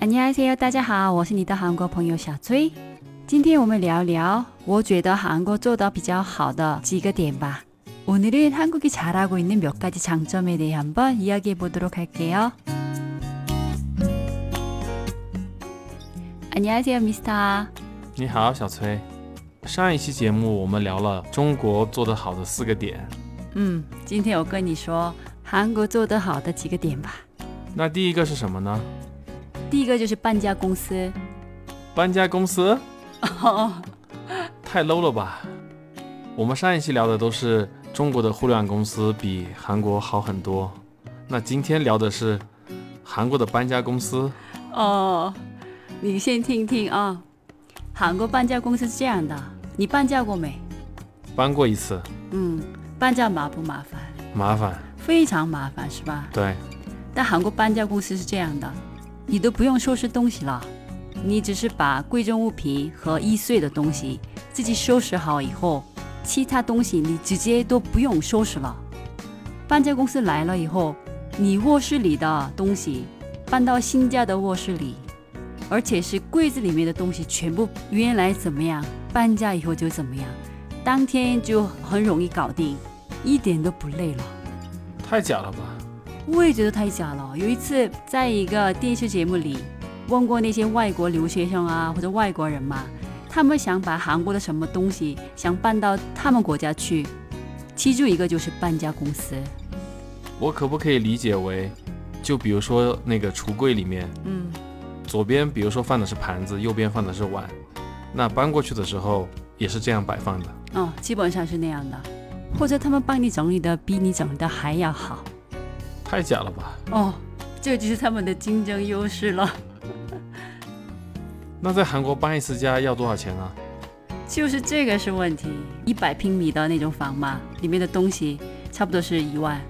안녕하세요，大家好，我是你的韩国朋友小崔。今天我们聊聊我觉得韩国做的比较好的几个点吧。오늘은한국이잘하고있는몇가지장점에대해한번이야기해보도록할게요。 안녕하세요 Mr. 你好，小崔。上一期节目我们聊了中国做得好的四个点，嗯，今天我跟你说韩国做得好的几个点吧。那第一个是什么呢？ 第一个就是搬家公司。搬家公司？太 low 了吧！我们上一期聊的都是中国的互联网公司比韩国好很多，那今天聊的是韩国的搬家公司。哦，你先听听啊。韩国搬家公司是这样的，你搬家过没？搬过一次。嗯，搬家麻不麻烦？麻烦。非常麻烦，是吧？对。但韩国搬家公司是这样的。你都不用收拾东西了，你只是把贵重物品和易碎的东西自己收拾好以后，其他东西你直接都不用收拾了。搬家公司来了以后，你卧室里的东西搬到新家的卧室里，而且是柜子里面的东西全部原来怎么样，搬家以后就怎么样，当天就很容易搞定，一点都不累了。太假了吧！我也觉得太假了。有一次，在一个电视节目里，问过那些外国留学生啊，或者外国人嘛，他们想把韩国的什么东西想搬到他们国家去，其中一个就是搬家公司。我可不可以理解为，就比如说那个橱柜里面，嗯，左边比如说放的是盘子，右边放的是碗，那搬过去的时候也是这样摆放的？哦，基本上是那样的，或者他们帮你整理的比你整理的还要好。太假了吧！哦，这就是他们的竞争优势了。那在韩国搬一次家要多少钱啊？就是这个是问题。一百平米的那种房嘛，里面的东西差不多是一万。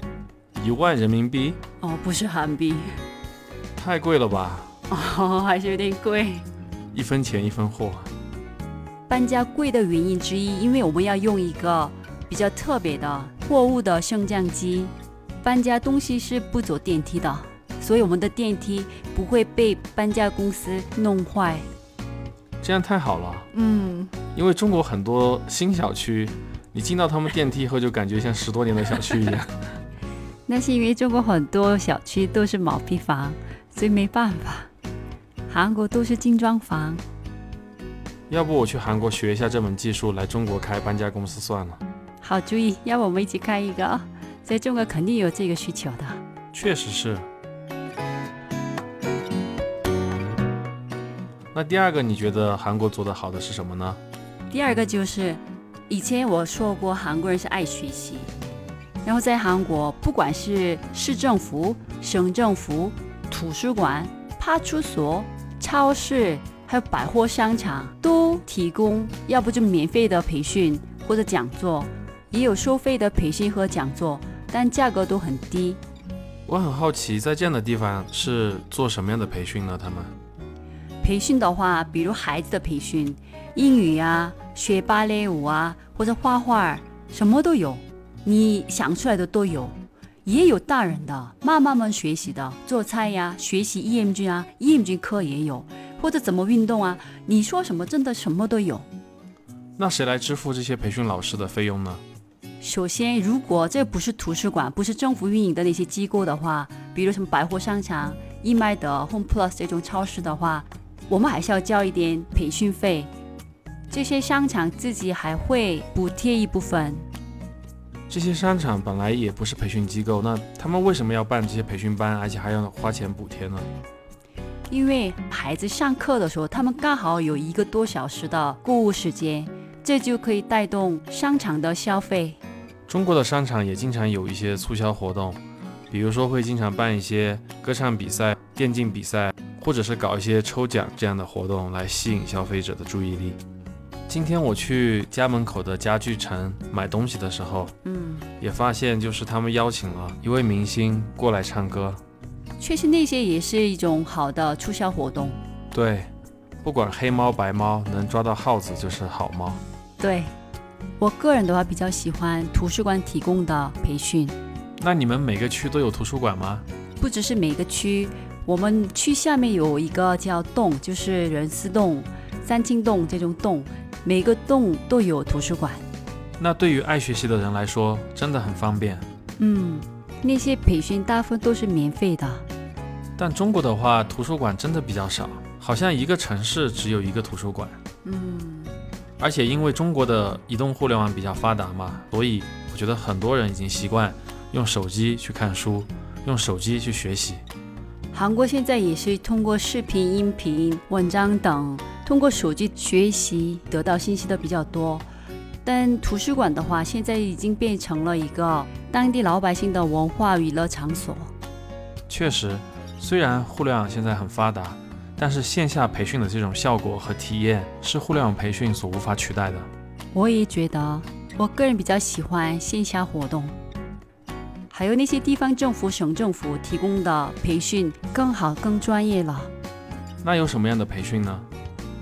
一万人民币？哦，不是韩币。太贵了吧？哦，还是有点贵。一分钱一分货。搬家贵的原因之一，因为我们要用一个比较特别的货物的升降机。搬家东西是不走电梯的，所以我们的电梯不会被搬家公司弄坏。这样太好了。嗯，因为中国很多新小区，你进到他们电梯以后就感觉像十多年的小区一样。那是因为中国很多小区都是毛坯房，所以没办法。韩国都是精装房。要不我去韩国学一下这门技术，来中国开搬家公司算了。好主意，要不我们一起开一个。在中国肯定有这个需求的，确实是。那第二个你觉得韩国做的好的是什么呢？第二个就是，以前我说过韩国人是爱学习，然后在韩国不管是市政府、省政府、图书馆、派出所、超市，还有百货商场，都提供要不就免费的培训或者讲座，也有收费的培训和讲座。但价格都很低。我很好奇，在这样的地方是做什么样的培训呢？他们培训的话，比如孩子的培训，英语啊，学芭蕾舞啊，或者画画，什么都有，你想出来的都有。也有大人的妈妈们学习的，做菜呀，学习 EMG 啊，EMG 课也有，或者怎么运动啊，你说什么真的什么都有。那谁来支付这些培训老师的费用呢？首先，如果这不是图书馆，不是政府运营的那些机构的话，比如什么百货商场、易卖德、Home Plus 这种超市的话，我们还是要交一点培训费。这些商场自己还会补贴一部分。这些商场本来也不是培训机构，那他们为什么要办这些培训班，而且还要花钱补贴呢？因为孩子上课的时候，他们刚好有一个多小时的购物时间，这就可以带动商场的消费。中国的商场也经常有一些促销活动，比如说会经常办一些歌唱比赛、电竞比赛，或者是搞一些抽奖这样的活动来吸引消费者的注意力。今天我去家门口的家具城买东西的时候，嗯，也发现就是他们邀请了一位明星过来唱歌。确实，那些也是一种好的促销活动。对，不管黑猫白猫，能抓到耗子就是好猫。对。我个人的话比较喜欢图书馆提供的培训。那你们每个区都有图书馆吗？不只是每个区，我们区下面有一个叫洞，就是人思洞、三清洞这种洞，每个洞都有图书馆。那对于爱学习的人来说，真的很方便。嗯，那些培训大部分都是免费的。但中国的话，图书馆真的比较少，好像一个城市只有一个图书馆。嗯，而且因为中国的移动互联网比较发达嘛，所以我觉得很多人已经习惯用手机去看书，用手机去学习。韩国现在也是通过视频、音频、文章等，通过手机学习得到信息的比较多。但图书馆的话，现在已经变成了一个当地老百姓的文化娱乐场所。确实，虽然互联网现在很发达，但是线下培训的这种效果和体验是互联网培训所无法取代的。我也觉得，我个人比较喜欢线下活动，还有那些地方政府、省政府提供的培训更好、更专业了。那有什么样的培训呢？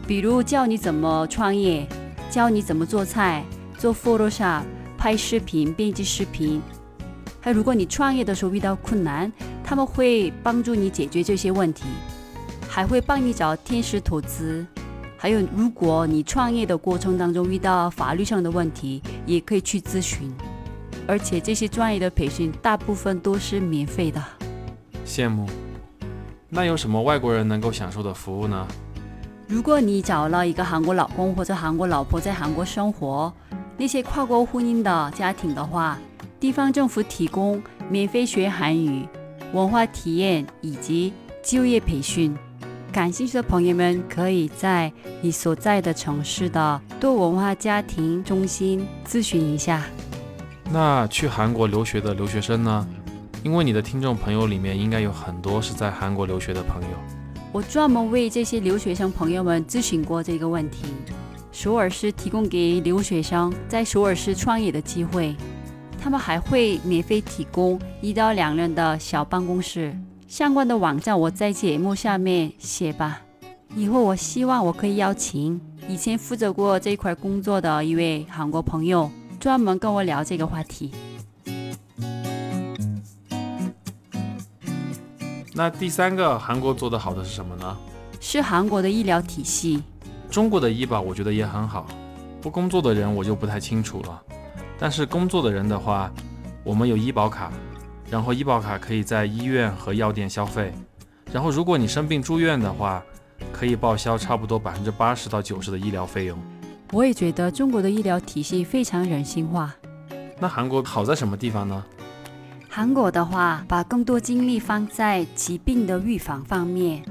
比如教你怎么创业，教你怎么做菜、做 Photoshop、拍视频、编辑视频。还有，如果你创业的时候遇到困难，他们会帮助你解决这些问题，还会帮你找天使投资。还有，如果你创业的过程当中遇到法律上的问题，也可以去咨询。而且这些专业的培训大部分都是免费的。羡慕。那有什么外国人能够享受的服务呢？如果你找了一个韩国老公或者韩国老婆在韩国生活，那些跨国婚姻的家庭的话，地方政府提供免费学韩语、文化体验以及就业培训。感兴趣的朋友们可以在你所在的城市的多文化家庭中心咨询一下。那去韩国留学的留学生呢？因为你的听众朋友里面应该有很多是在韩国留学的朋友。我专门为这些留学生朋友们咨询过这个问题。首尔市提供给留学生在首尔市创业的机会，他们还会免费提供一到两人的小办公室。相关的网站我在节目下面写吧。以后我希望我可以邀请以前负责过这块工作的一位韩国朋友，专门跟我聊这个话题。那第三个韩国做的好的是什么呢？是韩国的医疗体系。中国的医保我觉得也很好，不工作的人我就不太清楚了。但是工作的人的话，我们有医保卡，然后医保卡可以在医院和药店消费，然后如果你生病住院的话，可以报销差不多百分之八十到九十的医疗费用。我也觉得中国的医疗体系非常人性化。那韩国好在什么地方呢？韩国的话，把更多精力放在疾病的预防方面，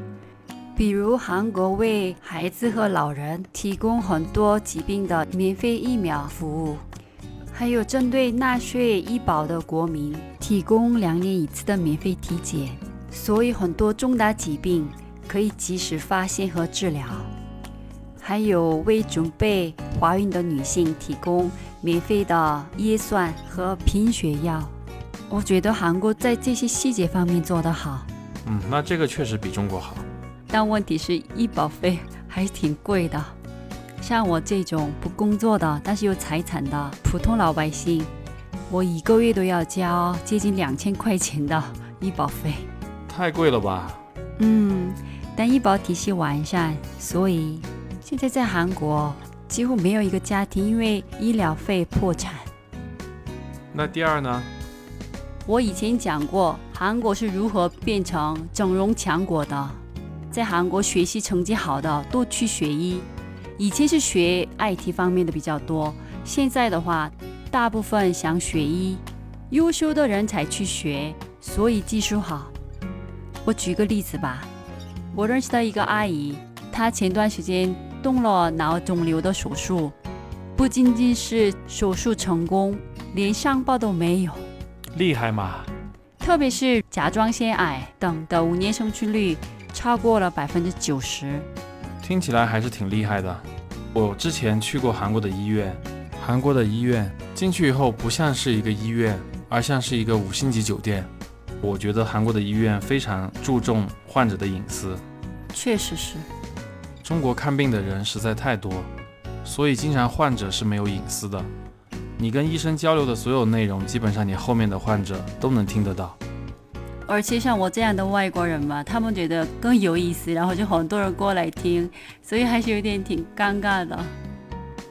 比如韩国为孩子和老人提供很多疾病的免费疫苗服务，还有针对纳税医保的国民提供两年一次的免费体检，所以很多重大疾病可以及时发现和治疗。还有为准备怀孕的女性提供免费的叶酸和贫血药。我觉得韩国在这些细节方面做得好，嗯，那这个确实比中国好。但问题是医保费还是挺贵的。像我这种不工作的，但是有财产的普通老百姓，我一个月都要交接近两千块钱的医保费。太贵了吧？嗯，但医保体系完善，所以现在在韩国几乎没有一个家庭因为医疗费破产。那第二呢？我以前讲过，韩国是如何变成整容强国的。在韩国学习成绩好的都去学医，以前是学 IT 方面的比较多，现在的话，大部分想学医，优秀的人才去学，所以技术好。我举个例子吧，我认识的一个阿姨，她前段时间动了脑肿瘤的手术，不仅仅是手术成功，连上报都没有。厉害嘛！特别是甲状腺癌等的五年生存率超过了百分之九十，听起来还是挺厉害的。我之前去过韩国的医院，韩国的医院进去以后不像是一个医院，而像是一个五星级酒店。我觉得韩国的医院非常注重患者的隐私，确实是。中国看病的人实在太多，所以经常患者是没有隐私的。你跟医生交流的所有内容，基本上你后面的患者都能听得到。而且像我这样的外国人嘛，他们觉得更有意思，然后就很多人过来听，所以还是有点挺尴尬的。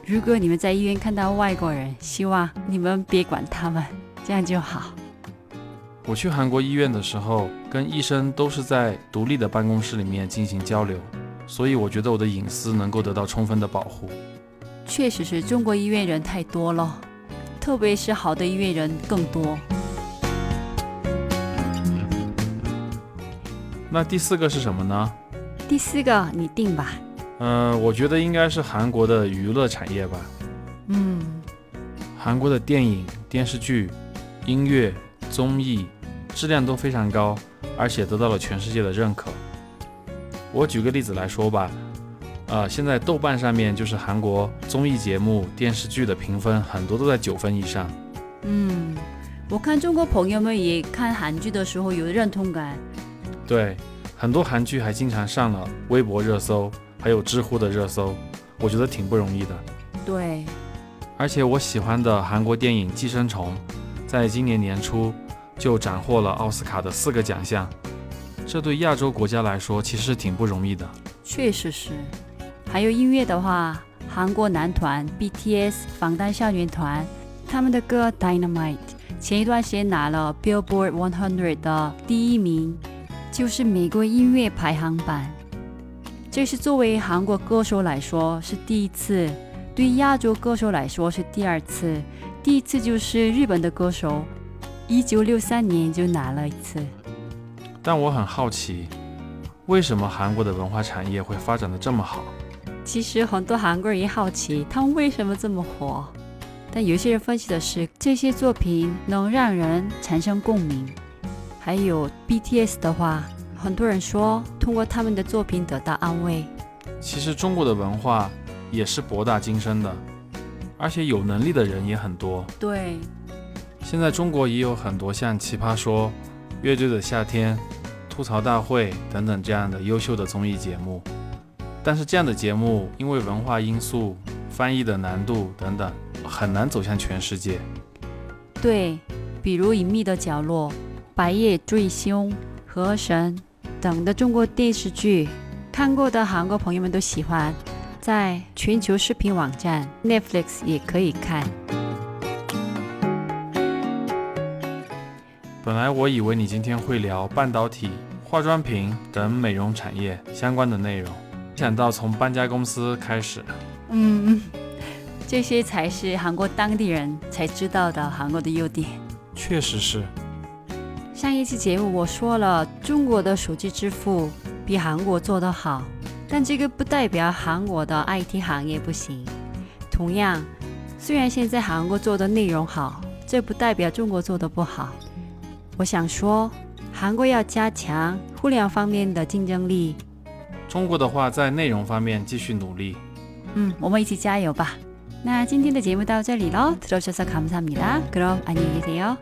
如果你们在医院看到外国人，希望你们别管他们，这样就好。我去韩国医院的时候，跟医生都是在独立的办公室里面进行交流，所以我觉得我的隐私能够得到充分的保护。确实是中国医院人太多了，特别是好的医院人更多。那第四个是什么呢？第四个你定吧。嗯，我觉得应该是韩国的娱乐产业吧。嗯，韩国的电影、电视剧、音乐、综艺质量都非常高，而且得到了全世界的认可。我举个例子来说吧，呃，现在豆瓣上面就是韩国综艺节目、电视剧的评分很多都在九分以上。嗯，我看中国朋友们也看韩剧的时候有认同感。对，很多韩剧还经常上了微博热搜，还有知乎的热搜，我觉得挺不容易的。对，而且我喜欢的韩国电影《寄生虫》，在今年年初就斩获了奥斯卡的四个奖项，这对亚洲国家来说其实是挺不容易的。确实是。还有音乐的话，韩国男团 BTS 防弹少年团，他们的歌《Dynamite》前一段时间拿了 Billboard 100的第一名。就是美国音乐排行榜，这是作为韩国歌手来说是第一次，对亚洲歌手来说是第二次。第一次就是日本的歌手，一九六三年就拿了一次。但我很好奇，为什么韩国的文化产业会发展的这么好？其实很多韩国人也好奇，他们为什么这么火。但有些人分析的是，这些作品能让人产生共鸣。还有 BTS 的话，很多人说通过他们的作品得到安慰。其实中国的文化也是博大精深的，而且有能力的人也很多。对，现在中国也有很多像《奇葩说》、《乐队的夏天》、《吐槽大会》等等这样的优秀的综艺节目。但是这样的节目因为文化因素、翻译的难度等等，很难走向全世界。对，比如《隐秘的角落》。白夜追凶、河神等的中国电视剧，看过的韩国朋友们都喜欢，在全球视频网站 Netflix 也可以看。本来我以为你今天会聊半导体、化妆品等美容产业相关的内容，没想到从搬家公司开始。嗯，这些才是韩国当地人才知道的韩国的优点。确实是。上一期节目我说了，中国的手机支付比韩国做得好，但这个不代表韩国的 IT 行业不行。同样，虽然现在韩国做的内容好，这不代表中国做的不好。我想说，韩国要加强互联网方面的竞争力，中国的话在内容方面继续努力。嗯，我们一起加油吧。那今天的节目到这里喽，들어주셔서감사합니다그럼안녕히계세요